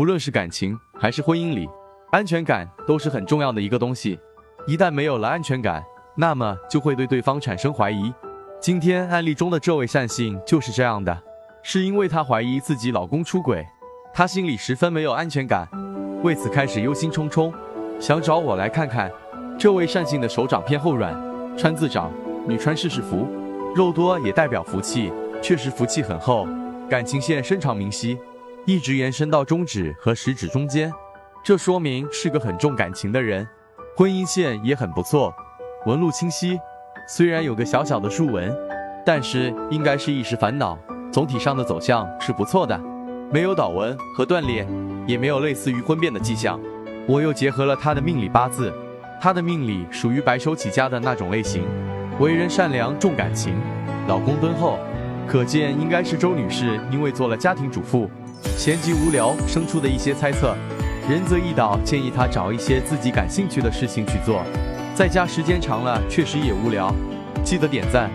不论是感情还是婚姻里，安全感都是很重要的一个东西。一旦没有了安全感，那么就会对对方产生怀疑。今天案例中的这位善信就是这样的，是因为她怀疑自己老公出轨，她心里十分没有安全感，为此开始忧心忡忡，想找我来看看。这位善信的手掌偏后软，川字掌，女川试试福，肉多也代表福气，确实福气很厚，感情线深长明晰，一直延伸到中指和食指中间，这说明是个很重感情的人。婚姻线也很不错，纹路清晰，虽然有个小小的竖纹，但是应该是一时烦恼。总体上的走向是不错的，没有倒纹和断裂，也没有类似于婚变的迹象。我又结合了他的命理八字。她的命里属于白手起家的那种类型，为人善良重感情，老公敦厚，可见应该是周女士因为做了家庭主妇，闲极无聊生出的一些猜测。仁泽一岛建议他找一些自己感兴趣的事情去做，在家时间长了确实也无聊。记得点赞。